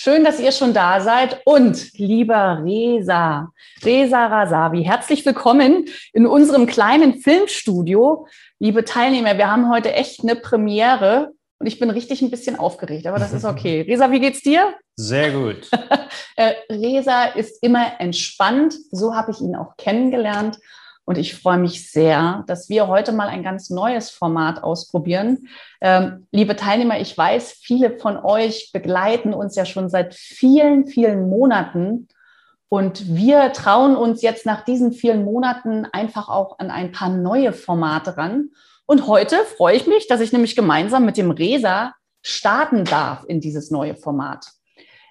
Schön, dass ihr schon da seid. Und lieber Resa, Resa Rasavi, herzlich willkommen in unserem kleinen Filmstudio. Liebe Teilnehmer, wir haben heute echt eine Premiere und ich bin richtig ein bisschen aufgeregt, aber das ist okay. Resa, wie geht's dir? Sehr gut. Äh, Resa ist immer entspannt. So habe ich ihn auch kennengelernt. Und ich freue mich sehr, dass wir heute mal ein ganz neues Format ausprobieren. Ähm, liebe Teilnehmer, ich weiß, viele von euch begleiten uns ja schon seit vielen, vielen Monaten. Und wir trauen uns jetzt nach diesen vielen Monaten einfach auch an ein paar neue Formate ran. Und heute freue ich mich, dass ich nämlich gemeinsam mit dem Resa starten darf in dieses neue Format.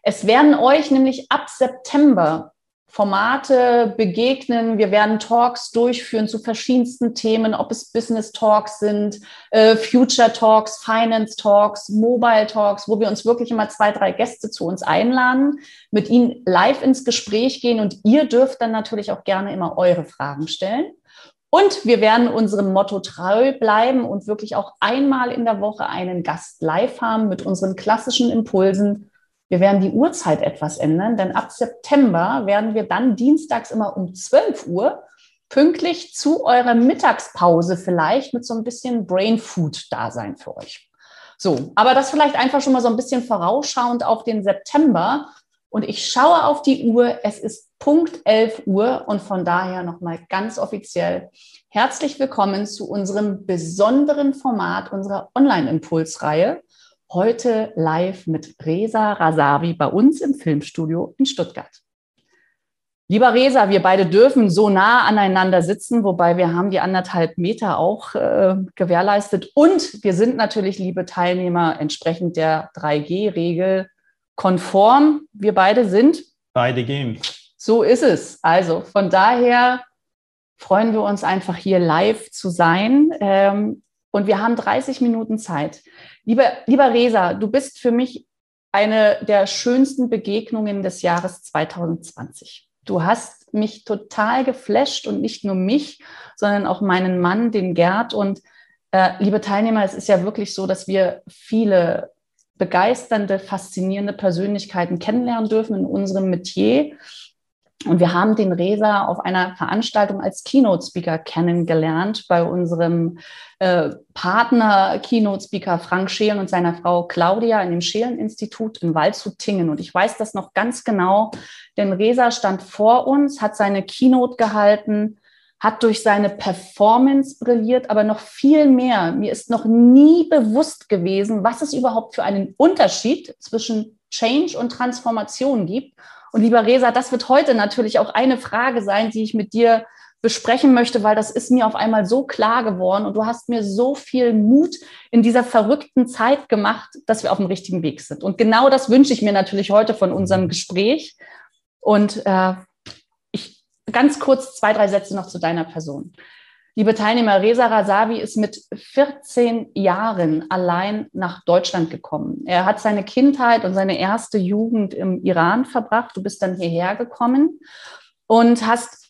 Es werden euch nämlich ab September Formate begegnen. Wir werden Talks durchführen zu verschiedensten Themen, ob es Business Talks sind, äh, Future Talks, Finance Talks, Mobile Talks, wo wir uns wirklich immer zwei, drei Gäste zu uns einladen, mit ihnen live ins Gespräch gehen und ihr dürft dann natürlich auch gerne immer eure Fragen stellen. Und wir werden unserem Motto treu bleiben und wirklich auch einmal in der Woche einen Gast live haben mit unseren klassischen Impulsen wir werden die Uhrzeit etwas ändern, denn ab September werden wir dann dienstags immer um 12 Uhr pünktlich zu eurer Mittagspause vielleicht mit so ein bisschen Brain Food da sein für euch. So, aber das vielleicht einfach schon mal so ein bisschen vorausschauend auf den September. Und ich schaue auf die Uhr. Es ist Punkt 11 Uhr und von daher nochmal ganz offiziell herzlich willkommen zu unserem besonderen Format unserer Online-Impulsreihe heute live mit Reza Rasavi bei uns im Filmstudio in Stuttgart. Lieber Reza, wir beide dürfen so nah aneinander sitzen, wobei wir haben die anderthalb Meter auch äh, gewährleistet. Und wir sind natürlich, liebe Teilnehmer, entsprechend der 3G-Regel konform. Wir beide sind. Beide gehen. So ist es. Also von daher freuen wir uns einfach hier live zu sein. Ähm, und wir haben 30 Minuten Zeit. Lieber, lieber Resa, du bist für mich eine der schönsten Begegnungen des Jahres 2020. Du hast mich total geflasht und nicht nur mich, sondern auch meinen Mann, den Gerd. Und äh, liebe Teilnehmer, es ist ja wirklich so, dass wir viele begeisternde, faszinierende Persönlichkeiten kennenlernen dürfen in unserem Metier. Und wir haben den Resa auf einer Veranstaltung als Keynote-Speaker kennengelernt bei unserem äh, Partner Keynote-Speaker Frank Schelen und seiner Frau Claudia in dem Schelen-Institut in Waldshut-Tingen. Und ich weiß das noch ganz genau, denn Resa stand vor uns, hat seine Keynote gehalten, hat durch seine Performance brilliert, aber noch viel mehr. Mir ist noch nie bewusst gewesen, was es überhaupt für einen Unterschied zwischen Change und Transformation gibt. Und lieber Resa, das wird heute natürlich auch eine Frage sein, die ich mit dir besprechen möchte, weil das ist mir auf einmal so klar geworden und du hast mir so viel Mut in dieser verrückten Zeit gemacht, dass wir auf dem richtigen Weg sind. Und genau das wünsche ich mir natürlich heute von unserem Gespräch. Und äh, ich ganz kurz zwei, drei Sätze noch zu deiner Person. Liebe Teilnehmer, Reza Rasavi ist mit 14 Jahren allein nach Deutschland gekommen. Er hat seine Kindheit und seine erste Jugend im Iran verbracht. Du bist dann hierher gekommen und hast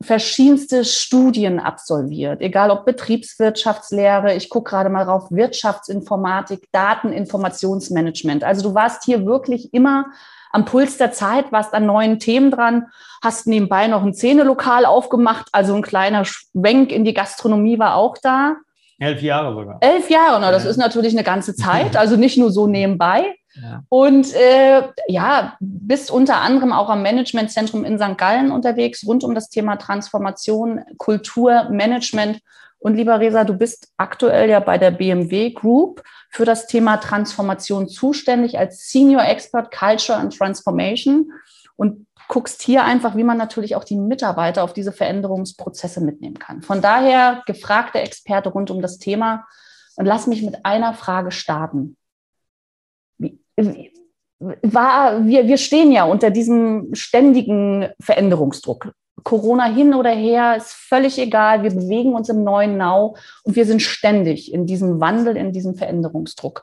verschiedenste Studien absolviert, egal ob Betriebswirtschaftslehre, ich gucke gerade mal rauf, Wirtschaftsinformatik, Dateninformationsmanagement. Also du warst hier wirklich immer am Puls der Zeit, warst an neuen Themen dran, hast nebenbei noch ein Zähnelokal aufgemacht, also ein kleiner Schwenk in die Gastronomie war auch da. Elf Jahre sogar. Elf Jahre, na, das ja. ist natürlich eine ganze Zeit, also nicht nur so nebenbei. Ja. Und äh, ja, bist unter anderem auch am Managementzentrum in St. Gallen unterwegs, rund um das Thema Transformation, Kultur, Management. Und lieber Resa, du bist aktuell ja bei der BMW Group für das Thema Transformation zuständig als Senior Expert Culture and Transformation und guckst hier einfach, wie man natürlich auch die Mitarbeiter auf diese Veränderungsprozesse mitnehmen kann. Von daher gefragte Experte rund um das Thema. Und lass mich mit einer Frage starten. War, wir, wir stehen ja unter diesem ständigen Veränderungsdruck. Corona hin oder her, ist völlig egal. Wir bewegen uns im neuen Now und wir sind ständig in diesem Wandel, in diesem Veränderungsdruck.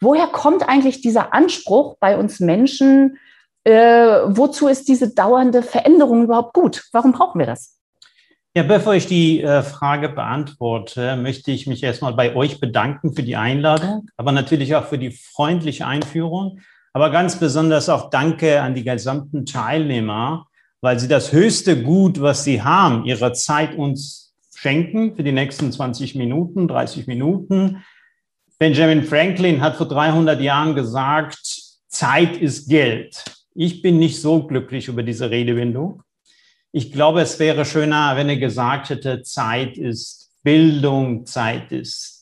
Woher kommt eigentlich dieser Anspruch bei uns Menschen, äh, wozu ist diese dauernde Veränderung überhaupt gut? Warum brauchen wir das? Ja, bevor ich die äh, Frage beantworte, möchte ich mich erstmal bei euch bedanken für die Einladung, aber natürlich auch für die freundliche Einführung. Aber ganz besonders auch Danke an die gesamten Teilnehmer, weil sie das höchste Gut, was sie haben, ihre Zeit uns schenken für die nächsten 20 Minuten, 30 Minuten. Benjamin Franklin hat vor 300 Jahren gesagt, Zeit ist Geld. Ich bin nicht so glücklich über diese Redewendung. Ich glaube, es wäre schöner, wenn er gesagt hätte, Zeit ist Bildung, Zeit ist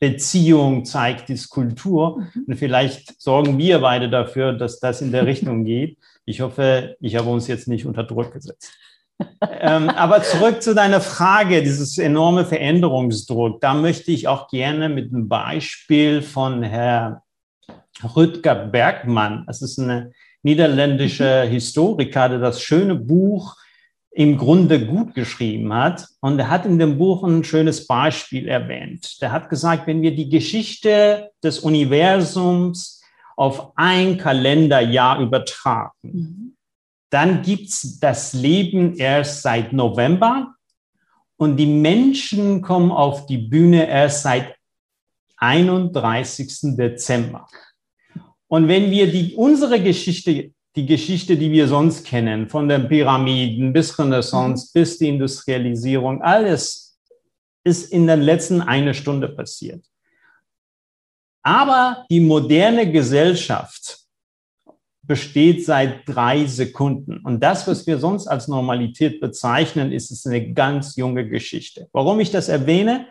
Beziehung, Zeit ist Kultur. Mhm. Und vielleicht sorgen wir beide dafür, dass das in der Richtung geht. Ich hoffe, ich habe uns jetzt nicht unter Druck gesetzt. ähm, aber zurück zu deiner Frage, dieses enorme Veränderungsdruck. Da möchte ich auch gerne mit einem Beispiel von Herrn Rüdger Bergmann, das ist eine niederländische mhm. Historiker, der das schöne Buch im Grunde gut geschrieben hat. Und er hat in dem Buch ein schönes Beispiel erwähnt. Der hat gesagt, wenn wir die Geschichte des Universums auf ein Kalenderjahr übertragen, mhm. dann gibt's das Leben erst seit November und die Menschen kommen auf die Bühne erst seit 31. Dezember. Und wenn wir die, unsere Geschichte, die Geschichte, die wir sonst kennen, von den Pyramiden bis Renaissance, mhm. bis die Industrialisierung, alles ist in der letzten eine Stunde passiert. Aber die moderne Gesellschaft besteht seit drei Sekunden. Und das, was wir sonst als Normalität bezeichnen, ist es eine ganz junge Geschichte. Warum ich das erwähne?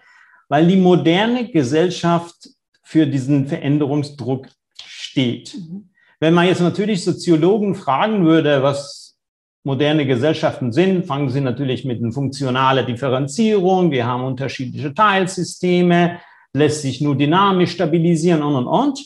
Weil die moderne Gesellschaft für diesen Veränderungsdruck steht. Mhm. Wenn man jetzt natürlich Soziologen fragen würde, was moderne Gesellschaften sind, fangen sie natürlich mit einer funktionalen Differenzierung. Wir haben unterschiedliche Teilsysteme, lässt sich nur dynamisch stabilisieren und, und, und.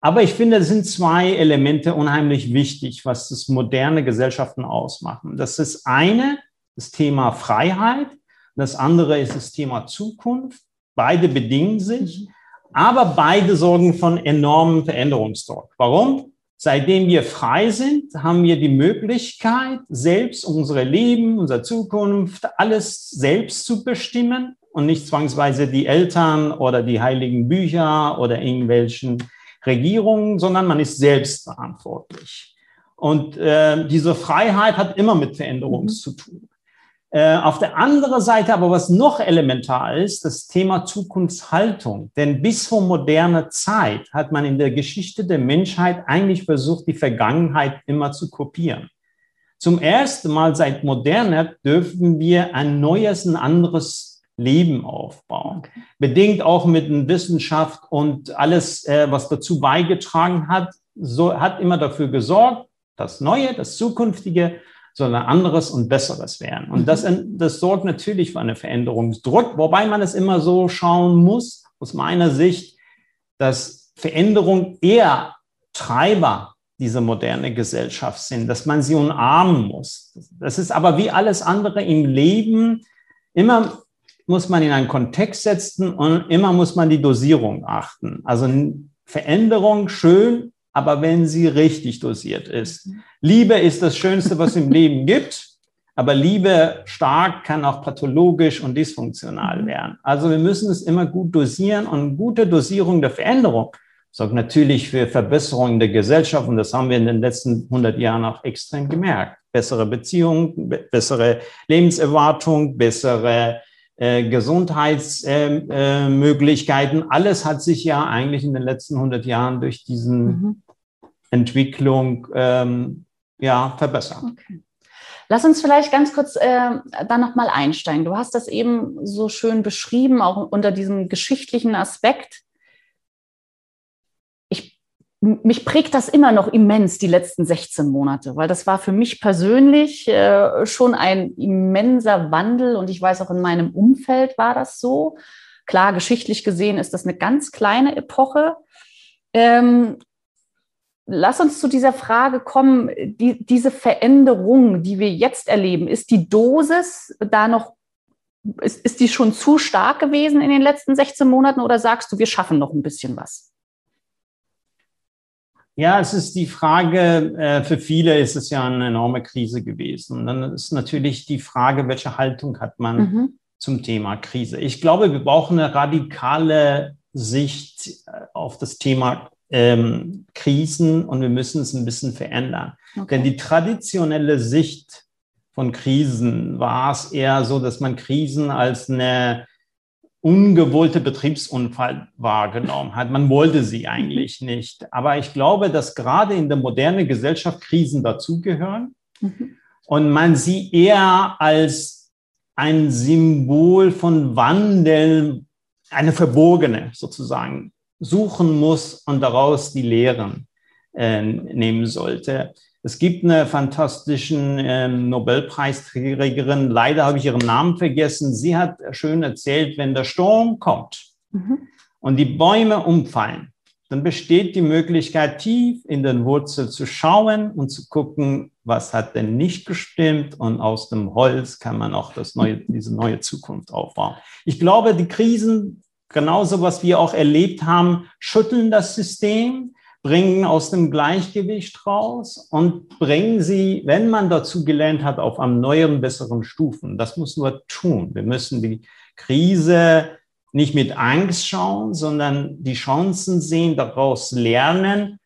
Aber ich finde, es sind zwei Elemente unheimlich wichtig, was das moderne Gesellschaften ausmachen. Das ist eine, das Thema Freiheit. Das andere ist das Thema Zukunft. Beide bedingen sich. Mhm. Aber beide sorgen von enormem Veränderungsdruck. Warum? Seitdem wir frei sind, haben wir die Möglichkeit, selbst unsere Leben, unsere Zukunft, alles selbst zu bestimmen und nicht zwangsweise die Eltern oder die heiligen Bücher oder irgendwelchen Regierungen, sondern man ist selbst verantwortlich. Und äh, diese Freiheit hat immer mit Veränderung mhm. zu tun. Äh, auf der anderen Seite aber, was noch elementar ist, das Thema Zukunftshaltung. Denn bis vor moderner Zeit hat man in der Geschichte der Menschheit eigentlich versucht, die Vergangenheit immer zu kopieren. Zum ersten Mal seit Moderne dürfen wir ein neues, ein anderes Leben aufbauen. Okay. Bedingt auch mit der Wissenschaft und alles, äh, was dazu beigetragen hat, so hat immer dafür gesorgt, das Neue, das Zukünftige sondern anderes und besseres werden. Und das, mhm. das sorgt natürlich für einen Veränderungsdruck, wobei man es immer so schauen muss, aus meiner Sicht, dass Veränderung eher Treiber dieser moderne Gesellschaft sind, dass man sie umarmen muss. Das ist aber wie alles andere im Leben. Immer muss man in einen Kontext setzen und immer muss man die Dosierung achten. Also Veränderung schön, aber wenn sie richtig dosiert ist. Liebe ist das Schönste, was im Leben gibt, aber Liebe stark kann auch pathologisch und dysfunktional mhm. werden. Also wir müssen es immer gut dosieren und gute Dosierung der Veränderung sorgt natürlich für Verbesserungen der Gesellschaft und das haben wir in den letzten 100 Jahren auch extrem gemerkt. Bessere Beziehungen, bessere Lebenserwartung, bessere äh, Gesundheitsmöglichkeiten. Äh, äh, alles hat sich ja eigentlich in den letzten 100 Jahren durch diesen mhm Entwicklung ähm, ja, verbessern. Okay. Lass uns vielleicht ganz kurz äh, da nochmal einsteigen. Du hast das eben so schön beschrieben, auch unter diesem geschichtlichen Aspekt. Ich, mich prägt das immer noch immens, die letzten 16 Monate, weil das war für mich persönlich äh, schon ein immenser Wandel und ich weiß auch in meinem Umfeld war das so. Klar, geschichtlich gesehen ist das eine ganz kleine Epoche. Ähm, lass uns zu dieser Frage kommen, die, diese Veränderung, die wir jetzt erleben, ist die Dosis da noch, ist, ist die schon zu stark gewesen in den letzten 16 Monaten oder sagst du, wir schaffen noch ein bisschen was? Ja, es ist die Frage, äh, für viele ist es ja eine enorme Krise gewesen. Und dann ist natürlich die Frage, welche Haltung hat man mhm. zum Thema Krise? Ich glaube, wir brauchen eine radikale Sicht äh, auf das Thema ähm, Krisen und wir müssen es ein bisschen verändern. Okay. Denn die traditionelle Sicht von Krisen war es eher so, dass man Krisen als eine ungewollte Betriebsunfall wahrgenommen hat. Man wollte sie eigentlich nicht. Aber ich glaube, dass gerade in der modernen Gesellschaft Krisen dazugehören mhm. und man sie eher als ein Symbol von Wandel, eine verborgene sozusagen suchen muss und daraus die Lehren äh, nehmen sollte. Es gibt eine fantastische äh, Nobelpreisträgerin, leider habe ich ihren Namen vergessen. Sie hat schön erzählt, wenn der Sturm kommt mhm. und die Bäume umfallen, dann besteht die Möglichkeit, tief in den Wurzel zu schauen und zu gucken, was hat denn nicht gestimmt und aus dem Holz kann man auch das neue, diese neue Zukunft aufbauen. Ich glaube, die Krisen genauso was wir auch erlebt haben, schütteln das System, bringen aus dem Gleichgewicht raus und bringen sie, wenn man dazu gelernt hat, auf einem neuen, besseren Stufen. Das muss nur tun. Wir müssen die Krise nicht mit Angst schauen, sondern die Chancen sehen, daraus lernen.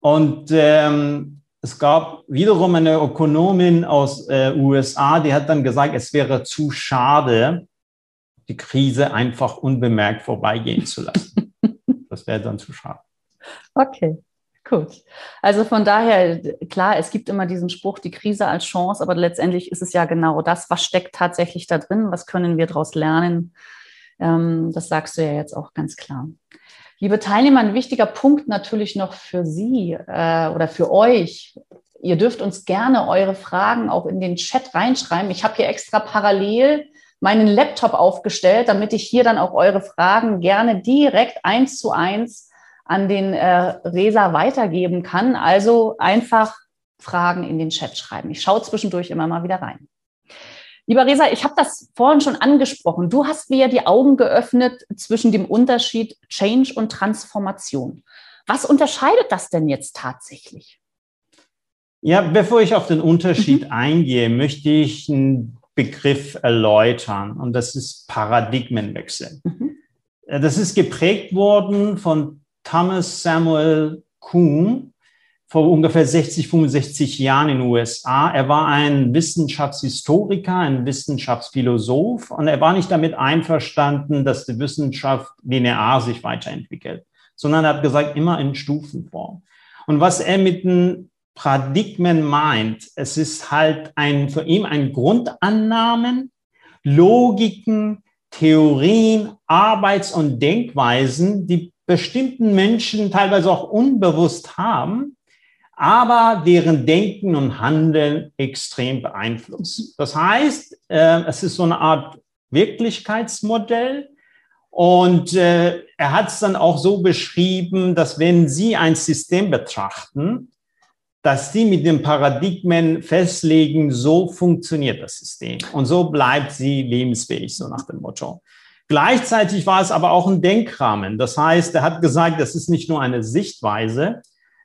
Und ähm, es gab wiederum eine Ökonomin aus äh, USA, die hat dann gesagt, es wäre zu schade, die Krise einfach unbemerkt vorbeigehen zu lassen. das wäre dann zu schade. Okay. Gut. Also von daher, klar, es gibt immer diesen Spruch, die Krise als Chance, aber letztendlich ist es ja genau das, was steckt tatsächlich da drin, was können wir daraus lernen. Ähm, das sagst du ja jetzt auch ganz klar. Liebe Teilnehmer, ein wichtiger Punkt natürlich noch für Sie äh, oder für euch. Ihr dürft uns gerne eure Fragen auch in den Chat reinschreiben. Ich habe hier extra parallel meinen Laptop aufgestellt, damit ich hier dann auch eure Fragen gerne direkt eins zu eins an den äh, Resa weitergeben kann. Also einfach Fragen in den Chat schreiben. Ich schaue zwischendurch immer mal wieder rein. Lieber Resa, ich habe das vorhin schon angesprochen. Du hast mir die Augen geöffnet zwischen dem Unterschied Change und Transformation. Was unterscheidet das denn jetzt tatsächlich? Ja, bevor ich auf den Unterschied mhm. eingehe, möchte ich Begriff erläutern und das ist Paradigmenwechsel. Mhm. Äh, das ist geprägt worden von Thomas Samuel Kuhn vor ungefähr 60, 65 Jahren in den USA. Er war ein Wissenschaftshistoriker, ein Wissenschaftsphilosoph und er war nicht damit einverstanden, dass die Wissenschaft linear sich weiterentwickelt, sondern er hat gesagt, immer in Stufenform. Und was er mit dem Paradigmen meint, es ist halt ein, für ihn ein Grundannahmen, Logiken, Theorien, Arbeits- und Denkweisen, die bestimmten Menschen teilweise auch unbewusst haben, aber deren Denken und Handeln extrem beeinflusst. Das heißt, äh, es ist so eine Art Wirklichkeitsmodell, und äh, er hat es dann auch so beschrieben, dass wenn Sie ein System betrachten, dass sie mit den Paradigmen festlegen, so funktioniert das System und so bleibt sie lebensfähig, so nach dem Motto. Gleichzeitig war es aber auch ein Denkrahmen. Das heißt, er hat gesagt, das ist nicht nur eine Sichtweise,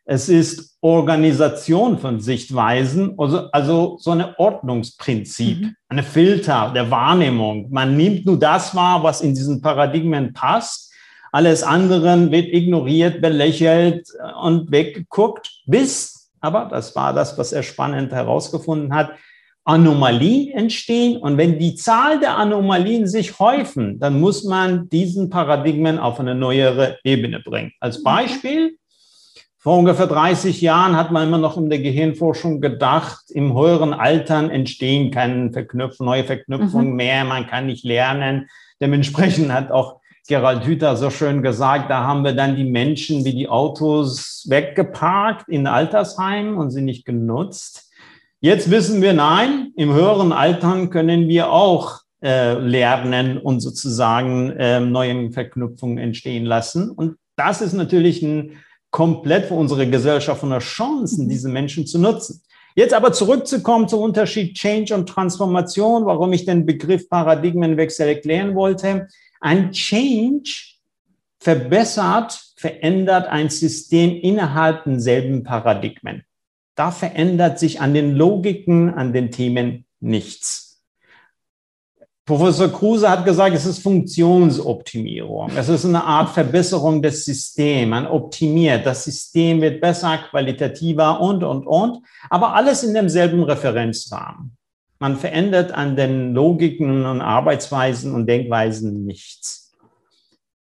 es ist Organisation von Sichtweisen, also, also so eine Ordnungsprinzip, mhm. eine Filter der Wahrnehmung. Man nimmt nur das wahr, was in diesen Paradigmen passt. Alles andere wird ignoriert, belächelt und weggeguckt, bis aber, das war das, was er spannend herausgefunden hat, Anomalien entstehen. Und wenn die Zahl der Anomalien sich häufen, dann muss man diesen Paradigmen auf eine neuere Ebene bringen. Als Beispiel, Vor ungefähr 30 Jahren hat man immer noch in der Gehirnforschung gedacht, im höheren Altern entstehen keine Verknüpfung, neue Verknüpfungen mhm. mehr, man kann nicht lernen. Dementsprechend hat auch Gerald Hüther so schön gesagt, da haben wir dann die Menschen wie die Autos weggeparkt in Altersheimen und sie nicht genutzt. Jetzt wissen wir, nein, im höheren Altern können wir auch äh, lernen und sozusagen äh, neue Verknüpfungen entstehen lassen. Und das ist natürlich ein komplett für unsere Gesellschaft von der Chancen, mhm. diese Menschen zu nutzen. Jetzt aber zurückzukommen zum Unterschied Change und Transformation, warum ich den Begriff Paradigmenwechsel erklären wollte. Ein Change verbessert, verändert ein System innerhalb denselben Paradigmen. Da verändert sich an den Logiken, an den Themen nichts. Professor Kruse hat gesagt, es ist Funktionsoptimierung. Es ist eine Art Verbesserung des Systems. Man optimiert. Das System wird besser, qualitativer und, und, und. Aber alles in demselben Referenzrahmen. Man verändert an den Logiken und Arbeitsweisen und Denkweisen nichts.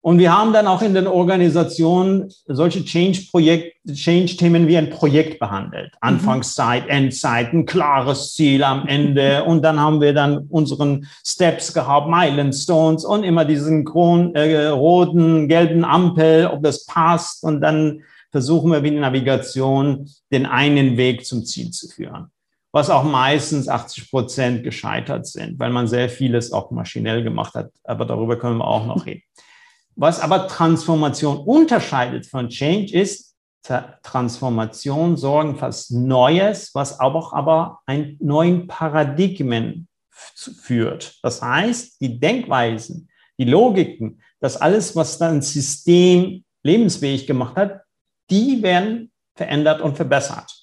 Und wir haben dann auch in den Organisationen solche Change-Themen wie ein Projekt behandelt. Mhm. Anfangszeit, Endzeit, ein klares Ziel am Ende. Und dann haben wir dann unseren Steps gehabt, Milestones und immer diesen Kron, äh, roten, gelben Ampel, ob das passt. Und dann versuchen wir wie die Navigation den einen Weg zum Ziel zu führen. Was auch meistens 80 Prozent gescheitert sind, weil man sehr vieles auch maschinell gemacht hat. Aber darüber können wir auch noch reden. Was aber Transformation unterscheidet von Change ist, Transformation sorgen was Neues, was auch aber einen neuen Paradigmen führt. Das heißt, die Denkweisen, die Logiken, das alles, was dann System lebensfähig gemacht hat, die werden verändert und verbessert.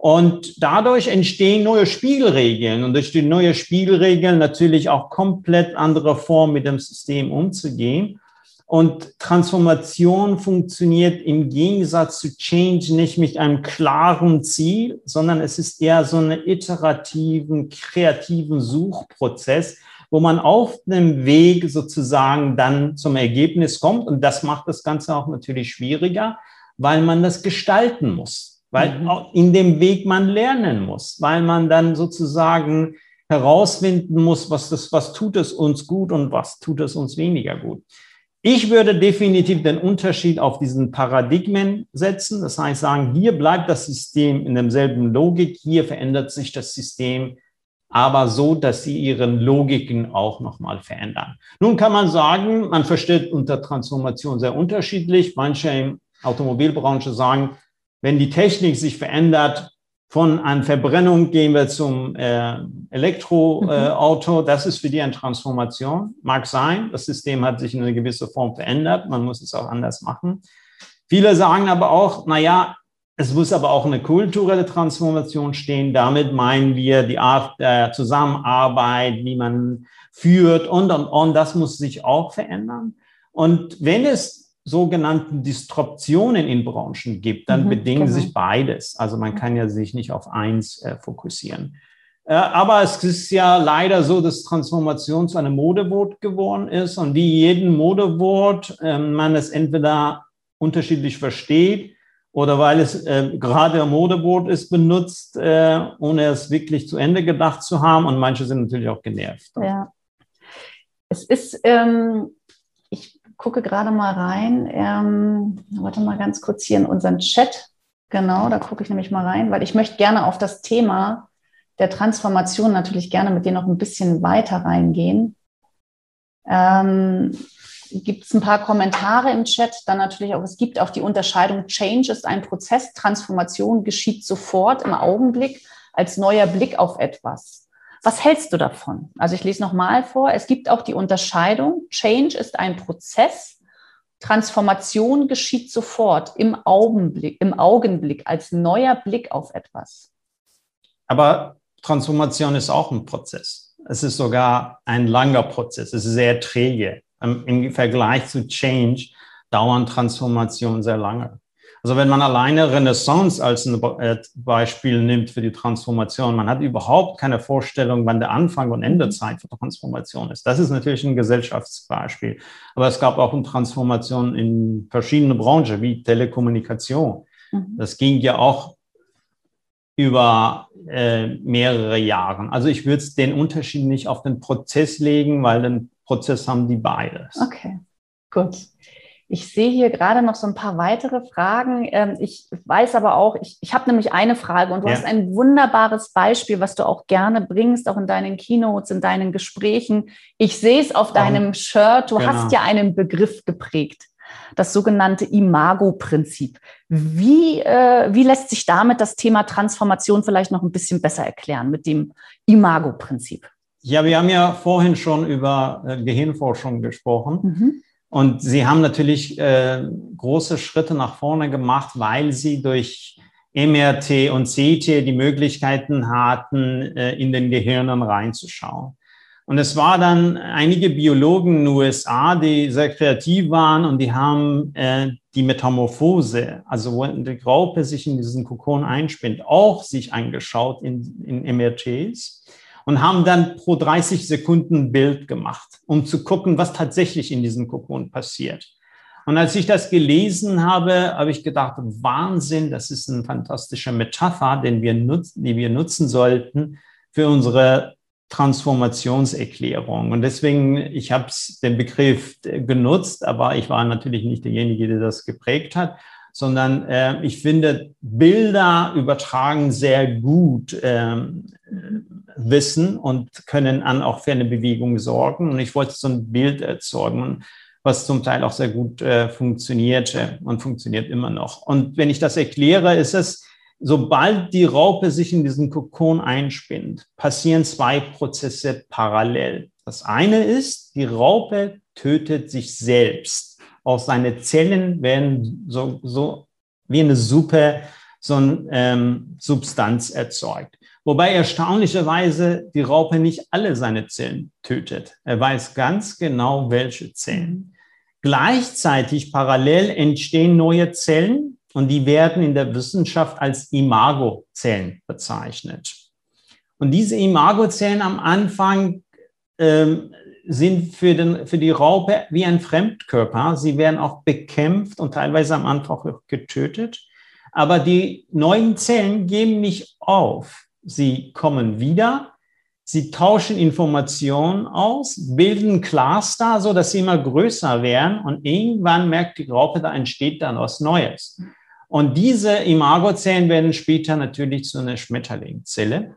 Und dadurch entstehen neue Spielregeln und durch die neue Spielregeln natürlich auch komplett andere Formen mit dem System umzugehen. Und Transformation funktioniert im Gegensatz zu Change nicht mit einem klaren Ziel, sondern es ist eher so einen iterativen, kreativen Suchprozess, wo man auf dem Weg sozusagen dann zum Ergebnis kommt. Und das macht das Ganze auch natürlich schwieriger, weil man das gestalten muss, weil mhm. in dem Weg man lernen muss, weil man dann sozusagen herausfinden muss, was das, was tut es uns gut und was tut es uns weniger gut. Ich würde definitiv den Unterschied auf diesen Paradigmen setzen. Das heißt, sagen, hier bleibt das System in demselben Logik, hier verändert sich das System, aber so, dass sie ihren Logiken auch nochmal verändern. Nun kann man sagen, man versteht unter Transformation sehr unterschiedlich. Manche im Automobilbranche sagen, wenn die Technik sich verändert, von an Verbrennung gehen wir zum äh, Elektroauto. Äh, das ist für die eine Transformation. Mag sein, das System hat sich in eine gewisse Form verändert. Man muss es auch anders machen. Viele sagen aber auch, na ja, es muss aber auch eine kulturelle Transformation stehen. Damit meinen wir die Art der Zusammenarbeit, wie man führt und, und, und. Das muss sich auch verändern. Und wenn es sogenannten Disruptionen in Branchen gibt, dann mhm, bedingen genau. sich beides. Also man kann ja sich nicht auf eins äh, fokussieren. Äh, aber es ist ja leider so, dass Transformation zu einem Modewort geworden ist und wie jeden Modewort äh, man es entweder unterschiedlich versteht oder weil es äh, gerade ein Modewort ist, benutzt, äh, ohne es wirklich zu Ende gedacht zu haben. Und manche sind natürlich auch genervt. Ja. Es ist, ähm, gucke gerade mal rein. Ähm, warte mal ganz kurz hier in unseren Chat. Genau, da gucke ich nämlich mal rein, weil ich möchte gerne auf das Thema der Transformation natürlich gerne mit dir noch ein bisschen weiter reingehen. Ähm, gibt es ein paar Kommentare im Chat, dann natürlich auch, es gibt auch die Unterscheidung, Change ist ein Prozess, Transformation geschieht sofort im Augenblick als neuer Blick auf etwas. Was hältst du davon? Also ich lese nochmal vor. Es gibt auch die Unterscheidung. Change ist ein Prozess. Transformation geschieht sofort im Augenblick, im Augenblick als neuer Blick auf etwas. Aber Transformation ist auch ein Prozess. Es ist sogar ein langer Prozess. Es ist sehr träge. Im Vergleich zu Change dauern Transformationen sehr lange. Also wenn man alleine Renaissance als ein äh, Beispiel nimmt für die Transformation, man hat überhaupt keine Vorstellung, wann der Anfang und Endezeit für Transformation ist. Das ist natürlich ein Gesellschaftsbeispiel. Aber es gab auch eine Transformation in verschiedenen Branchen wie Telekommunikation. Mhm. Das ging ja auch über äh, mehrere Jahre. Also ich würde den Unterschied nicht auf den Prozess legen, weil den Prozess haben die beides. Okay, gut. Ich sehe hier gerade noch so ein paar weitere Fragen. Ähm, ich weiß aber auch, ich, ich habe nämlich eine Frage und du ja. hast ein wunderbares Beispiel, was du auch gerne bringst, auch in deinen Keynotes, in deinen Gesprächen. Ich sehe es auf deinem Shirt. Du genau. hast ja einen Begriff geprägt, das sogenannte Imago-Prinzip. Wie, äh, wie lässt sich damit das Thema Transformation vielleicht noch ein bisschen besser erklären mit dem Imago-Prinzip? Ja, wir haben ja vorhin schon über äh, Gehirnforschung gesprochen. Mhm. Und sie haben natürlich äh, große Schritte nach vorne gemacht, weil sie durch MRT und CT die Möglichkeiten hatten, äh, in den Gehirnen reinzuschauen. Und es war dann einige Biologen in den USA, die sehr kreativ waren und die haben äh, die Metamorphose, also wo die Raupe sich in diesen Kokon einspinnt, auch sich angeschaut in, in MRTs und haben dann pro 30 Sekunden ein Bild gemacht, um zu gucken, was tatsächlich in diesem Kokon passiert. Und als ich das gelesen habe, habe ich gedacht, Wahnsinn, das ist eine fantastische Metapher, den wir nutzen, die wir nutzen sollten für unsere Transformationserklärung. Und deswegen, ich habe den Begriff genutzt, aber ich war natürlich nicht derjenige, der das geprägt hat, sondern äh, ich finde, Bilder übertragen sehr gut ähm, wissen und können an auch für eine Bewegung sorgen. Und ich wollte so ein Bild erzeugen, was zum Teil auch sehr gut äh, funktionierte und funktioniert immer noch. Und wenn ich das erkläre, ist es, sobald die Raupe sich in diesen Kokon einspinnt, passieren zwei Prozesse parallel. Das eine ist, die Raupe tötet sich selbst. Auch seine Zellen werden so, so wie eine Suppe, so eine ähm, Substanz erzeugt. Wobei erstaunlicherweise die Raupe nicht alle seine Zellen tötet. Er weiß ganz genau, welche Zellen. Gleichzeitig parallel entstehen neue Zellen und die werden in der Wissenschaft als Imagozellen bezeichnet. Und diese Imagozellen am Anfang ähm, sind für, den, für die Raupe wie ein Fremdkörper. Sie werden auch bekämpft und teilweise am Anfang auch getötet. Aber die neuen Zellen geben nicht auf sie kommen wieder, sie tauschen Informationen aus, bilden Cluster, so dass sie immer größer werden und irgendwann merkt die Raupe, da entsteht dann was Neues. Und diese Imagozellen werden später natürlich zu einer Schmetterlingzelle.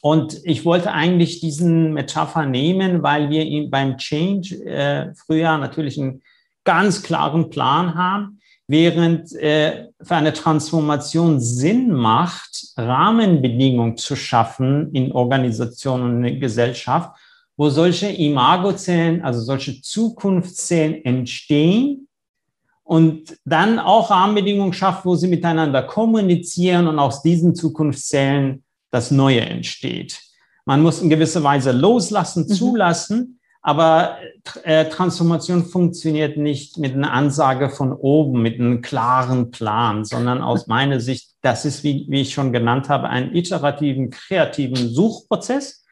Und ich wollte eigentlich diesen Metapher nehmen, weil wir beim Change äh, früher natürlich einen ganz klaren Plan haben während äh, für eine Transformation Sinn macht, Rahmenbedingungen zu schaffen in Organisationen und in Gesellschaft, wo solche Imagozellen, also solche Zukunftszellen entstehen und dann auch Rahmenbedingungen schafft, wo sie miteinander kommunizieren und aus diesen Zukunftszellen das Neue entsteht. Man muss in gewisser Weise loslassen, mhm. zulassen, aber äh, Transformation funktioniert nicht mit einer Ansage von oben, mit einem klaren Plan, sondern aus meiner Sicht, das ist, wie, wie ich schon genannt habe, ein iterativen, kreativen Suchprozess.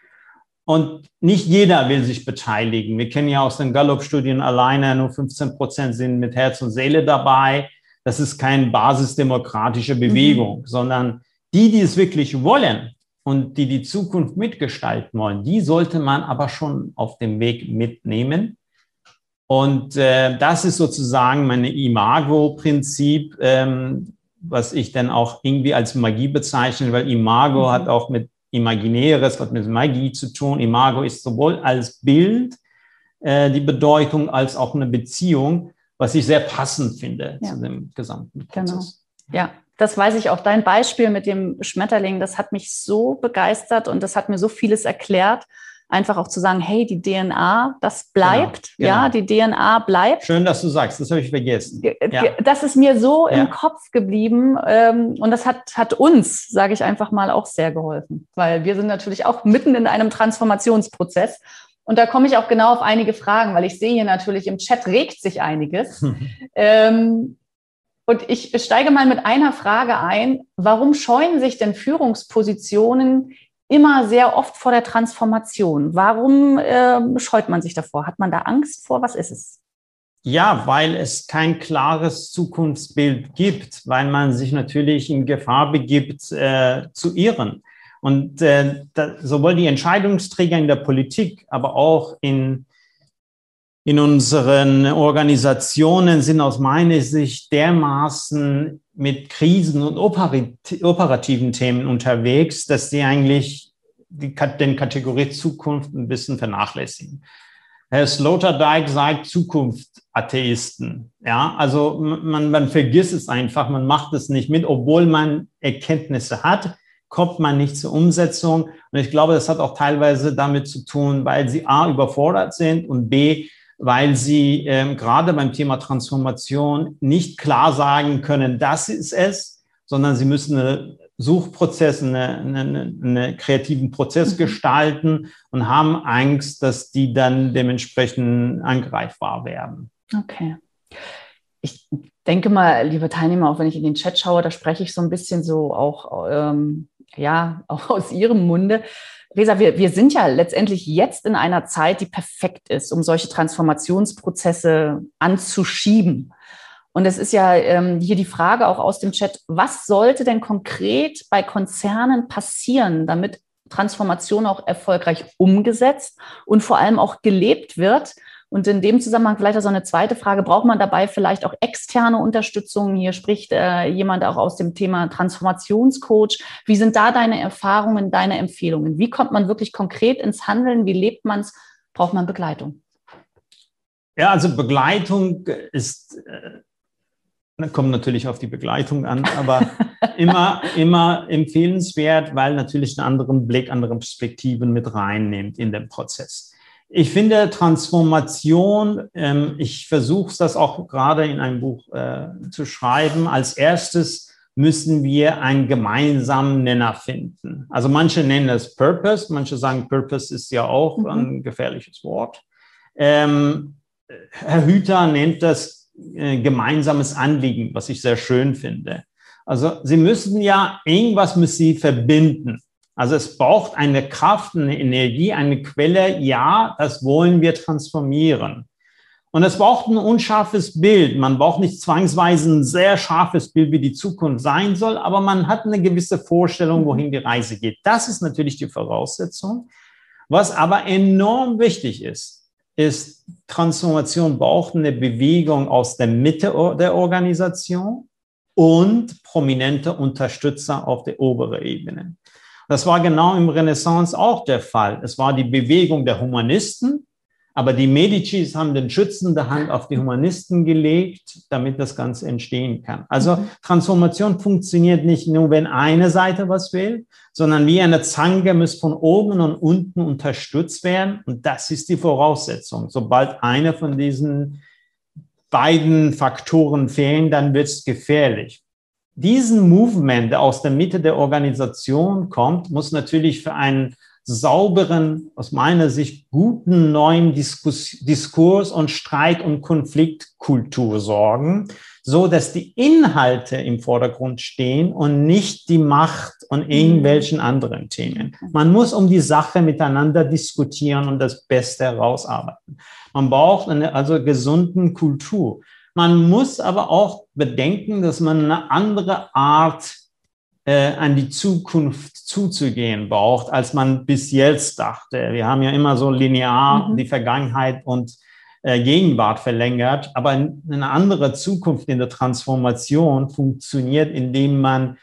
Und nicht jeder will sich beteiligen. Wir kennen ja aus den Gallup-Studien alleine, nur 15 Prozent sind mit Herz und Seele dabei. Das ist keine basisdemokratische Bewegung, mhm. sondern die, die es wirklich wollen, und die die Zukunft mitgestalten wollen, die sollte man aber schon auf dem Weg mitnehmen. Und äh, das ist sozusagen meine Imago-Prinzip, ähm, was ich dann auch irgendwie als Magie bezeichne, weil Imago mhm. hat auch mit Imaginäres, hat mit Magie zu tun. Imago ist sowohl als Bild äh, die Bedeutung als auch eine Beziehung, was ich sehr passend finde ja. zu dem gesamten genau. Prozess. Genau. Ja, das weiß ich auch. Dein Beispiel mit dem Schmetterling, das hat mich so begeistert und das hat mir so vieles erklärt. Einfach auch zu sagen, hey, die DNA, das bleibt, genau, genau. ja, die DNA bleibt. Schön, dass du sagst, das habe ich vergessen. Ja. Das ist mir so ja. im Kopf geblieben ähm, und das hat, hat uns, sage ich einfach mal, auch sehr geholfen, weil wir sind natürlich auch mitten in einem Transformationsprozess und da komme ich auch genau auf einige Fragen, weil ich sehe hier natürlich im Chat regt sich einiges. ähm, und ich steige mal mit einer Frage ein. Warum scheuen sich denn Führungspositionen immer sehr oft vor der Transformation? Warum äh, scheut man sich davor? Hat man da Angst vor? Was ist es? Ja, weil es kein klares Zukunftsbild gibt, weil man sich natürlich in Gefahr begibt, äh, zu irren. Und äh, da, sowohl die Entscheidungsträger in der Politik, aber auch in, in unseren Organisationen sind aus meiner Sicht dermaßen mit Krisen und operativen Themen unterwegs, dass sie eigentlich die, den Kategorie Zukunft ein bisschen vernachlässigen. Herr Sloterdijk sagt Zukunftsatheisten. Ja, also man, man vergisst es einfach, man macht es nicht mit, obwohl man Erkenntnisse hat, kommt man nicht zur Umsetzung. Und ich glaube, das hat auch teilweise damit zu tun, weil sie A, überfordert sind und B, weil sie ähm, gerade beim Thema Transformation nicht klar sagen können, das ist es, sondern sie müssen eine Suchprozess, einen eine, eine kreativen Prozess mhm. gestalten und haben Angst, dass die dann dementsprechend angreifbar werden. Okay. Ich denke mal, liebe Teilnehmer, auch wenn ich in den Chat schaue, da spreche ich so ein bisschen so auch, ähm, ja, auch aus Ihrem Munde. Resa, wir, wir sind ja letztendlich jetzt in einer Zeit, die perfekt ist, um solche Transformationsprozesse anzuschieben. Und es ist ja ähm, hier die Frage auch aus dem Chat, was sollte denn konkret bei Konzernen passieren, damit Transformation auch erfolgreich umgesetzt und vor allem auch gelebt wird? Und in dem Zusammenhang vielleicht auch so eine zweite Frage, braucht man dabei vielleicht auch externe Unterstützung? Hier spricht äh, jemand auch aus dem Thema Transformationscoach. Wie sind da deine Erfahrungen, deine Empfehlungen? Wie kommt man wirklich konkret ins Handeln? Wie lebt man es? Braucht man Begleitung? Ja, also Begleitung ist äh, kommt natürlich auf die Begleitung an, aber immer, immer empfehlenswert, weil natürlich einen anderen Blick, andere Perspektiven mit reinnimmt in den Prozess. Ich finde Transformation, ähm, ich versuche das auch gerade in einem Buch äh, zu schreiben. Als erstes müssen wir einen gemeinsamen Nenner finden. Also manche nennen es Purpose, manche sagen Purpose ist ja auch mhm. ein gefährliches Wort. Ähm, Herr Hüter nennt das äh, gemeinsames Anliegen, was ich sehr schön finde. Also sie müssen ja irgendwas mit sie verbinden. Also es braucht eine Kraft, eine Energie, eine Quelle. Ja, das wollen wir transformieren. Und es braucht ein unscharfes Bild. Man braucht nicht zwangsweise ein sehr scharfes Bild, wie die Zukunft sein soll, aber man hat eine gewisse Vorstellung, wohin die Reise geht. Das ist natürlich die Voraussetzung. Was aber enorm wichtig ist, ist, Transformation braucht eine Bewegung aus der Mitte der Organisation und prominente Unterstützer auf der oberen Ebene. Das war genau im Renaissance auch der Fall. Es war die Bewegung der Humanisten, aber die Medicis haben den schützende Hand auf die Humanisten gelegt, damit das Ganze entstehen kann. Also mhm. Transformation funktioniert nicht nur, wenn eine Seite was will, sondern wie eine Zange muss von oben und unten unterstützt werden. Und das ist die Voraussetzung. Sobald eine von diesen beiden Faktoren fehlen, dann wird es gefährlich. Diesen Movement, der aus der Mitte der Organisation kommt, muss natürlich für einen sauberen, aus meiner Sicht guten neuen Diskus Diskurs und Streit- und Konfliktkultur sorgen, so dass die Inhalte im Vordergrund stehen und nicht die Macht und irgendwelchen anderen Themen. Man muss um die Sache miteinander diskutieren und das Beste herausarbeiten. Man braucht eine also gesunden Kultur. Man muss aber auch bedenken, dass man eine andere Art äh, an die Zukunft zuzugehen braucht, als man bis jetzt dachte. Wir haben ja immer so linear mhm. die Vergangenheit und äh, Gegenwart verlängert, aber eine andere Zukunft in der Transformation funktioniert, indem man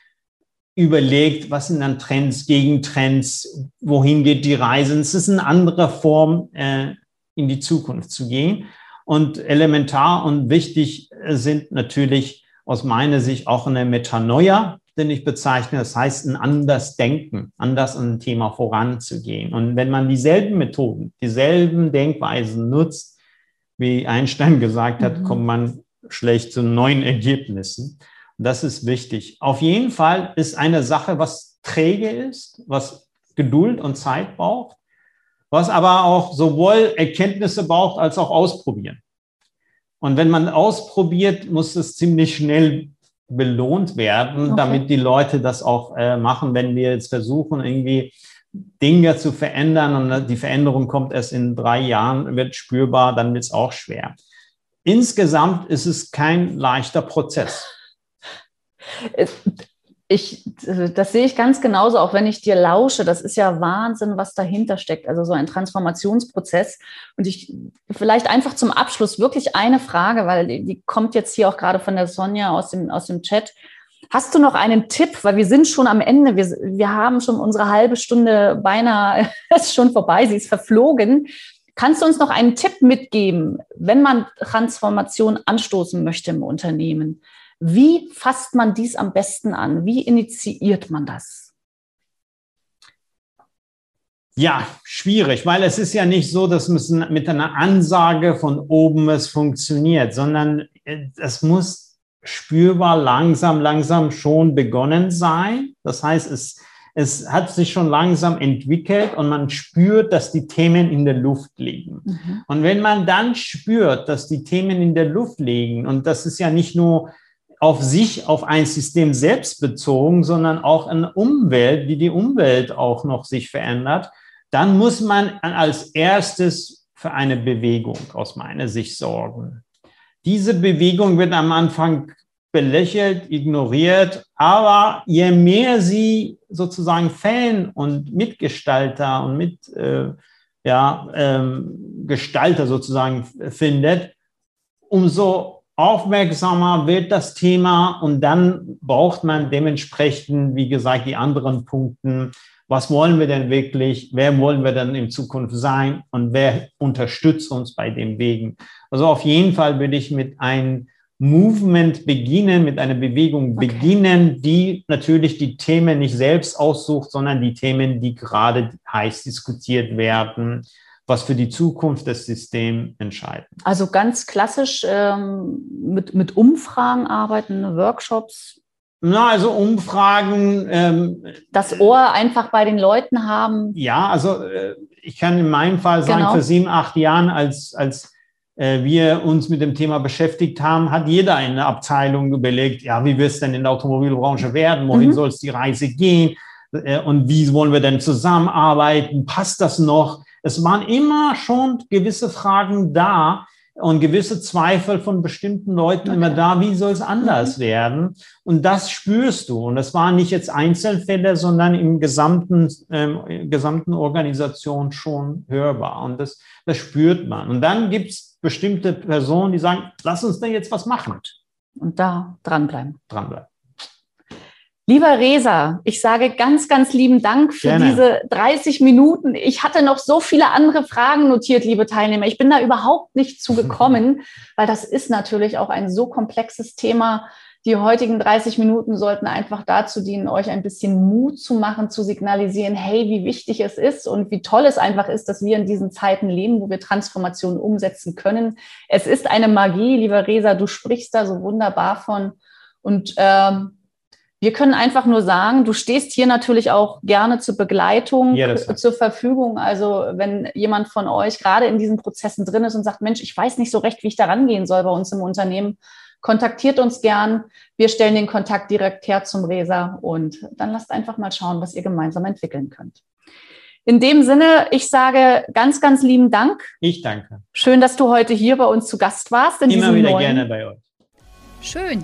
überlegt, was sind dann Trends, Gegentrends, wohin geht die Reise. Es ist eine andere Form, äh, in die Zukunft zu gehen. Und elementar und wichtig sind natürlich aus meiner Sicht auch eine Metanoia, den ich bezeichne. Das heißt, ein anders denken, anders an ein Thema voranzugehen. Und wenn man dieselben Methoden, dieselben Denkweisen nutzt, wie Einstein gesagt hat, mhm. kommt man schlecht zu neuen Ergebnissen. Und das ist wichtig. Auf jeden Fall ist eine Sache, was träge ist, was Geduld und Zeit braucht, was aber auch sowohl Erkenntnisse braucht als auch ausprobieren. Und wenn man ausprobiert, muss es ziemlich schnell belohnt werden, okay. damit die Leute das auch äh, machen, wenn wir jetzt versuchen, irgendwie Dinge zu verändern und die Veränderung kommt erst in drei Jahren, wird spürbar, dann wird es auch schwer. insgesamt ist es kein leichter Prozess. Ich, das sehe ich ganz genauso, auch wenn ich dir lausche. Das ist ja Wahnsinn, was dahinter steckt. Also so ein Transformationsprozess. Und ich vielleicht einfach zum Abschluss wirklich eine Frage, weil die, die kommt jetzt hier auch gerade von der Sonja aus dem, aus dem Chat. Hast du noch einen Tipp? Weil wir sind schon am Ende. Wir, wir haben schon unsere halbe Stunde beinahe, ist schon vorbei, sie ist verflogen. Kannst du uns noch einen Tipp mitgeben, wenn man Transformation anstoßen möchte im Unternehmen? Wie fasst man dies am besten an? Wie initiiert man das? Ja, schwierig, weil es ist ja nicht so, dass es mit einer Ansage von oben es funktioniert, sondern äh, es muss spürbar langsam, langsam schon begonnen sein. Das heißt, es, es hat sich schon langsam entwickelt und man spürt, dass die Themen in der Luft liegen. Mhm. Und wenn man dann spürt, dass die Themen in der Luft liegen, und das ist ja nicht nur auf sich, auf ein System selbst bezogen, sondern auch in Umwelt, wie die Umwelt auch noch sich verändert, dann muss man als erstes für eine Bewegung aus meiner Sicht sorgen. Diese Bewegung wird am Anfang belächelt, ignoriert, aber je mehr sie sozusagen Fan und Mitgestalter und mit äh, ja, ähm, Gestalter sozusagen findet, umso aufmerksamer wird das Thema und dann braucht man dementsprechend, wie gesagt, die anderen Punkten. Was wollen wir denn wirklich? Wer wollen wir denn in Zukunft sein? Und wer unterstützt uns bei dem Wegen? Also auf jeden Fall würde ich mit einem Movement beginnen, mit einer Bewegung okay. beginnen, die natürlich die Themen nicht selbst aussucht, sondern die Themen, die gerade heiß diskutiert werden, was für die Zukunft des Systems entscheiden. Also ganz klassisch ähm, mit, mit Umfragen arbeiten, Workshops. Na, also Umfragen. Ähm, das Ohr einfach bei den Leuten haben. Ja, also äh, ich kann in meinem Fall sagen, genau. vor sieben, acht Jahren, als, als äh, wir uns mit dem Thema beschäftigt haben, hat jeder eine Abteilung überlegt, ja, wie wird es denn in der Automobilbranche werden? Wohin mhm. soll es die Reise gehen? Äh, und wie wollen wir denn zusammenarbeiten? Passt das noch? Es waren immer schon gewisse Fragen da und gewisse Zweifel von bestimmten Leuten okay. immer da, wie soll es anders mhm. werden? Und das spürst du. Und das waren nicht jetzt Einzelfälle, sondern im gesamten, ähm, gesamten Organisation schon hörbar. Und das, das spürt man. Und dann gibt es bestimmte Personen, die sagen, lass uns da jetzt was machen. Und da dranbleiben. Dranbleiben. Lieber Resa, ich sage ganz, ganz lieben Dank für Gerne. diese 30 Minuten. Ich hatte noch so viele andere Fragen notiert, liebe Teilnehmer. Ich bin da überhaupt nicht zugekommen, weil das ist natürlich auch ein so komplexes Thema. Die heutigen 30 Minuten sollten einfach dazu dienen, euch ein bisschen Mut zu machen, zu signalisieren, hey, wie wichtig es ist und wie toll es einfach ist, dass wir in diesen Zeiten leben, wo wir Transformationen umsetzen können. Es ist eine Magie, lieber Resa, du sprichst da so wunderbar von. Und ähm, wir können einfach nur sagen, du stehst hier natürlich auch gerne zur Begleitung ja, zur Verfügung. Also wenn jemand von euch gerade in diesen Prozessen drin ist und sagt, Mensch, ich weiß nicht so recht, wie ich da rangehen soll bei uns im Unternehmen, kontaktiert uns gern. Wir stellen den Kontakt direkt her zum Resa und dann lasst einfach mal schauen, was ihr gemeinsam entwickeln könnt. In dem Sinne, ich sage ganz, ganz lieben Dank. Ich danke. Schön, dass du heute hier bei uns zu Gast warst. Immer wieder gerne bei euch. Schön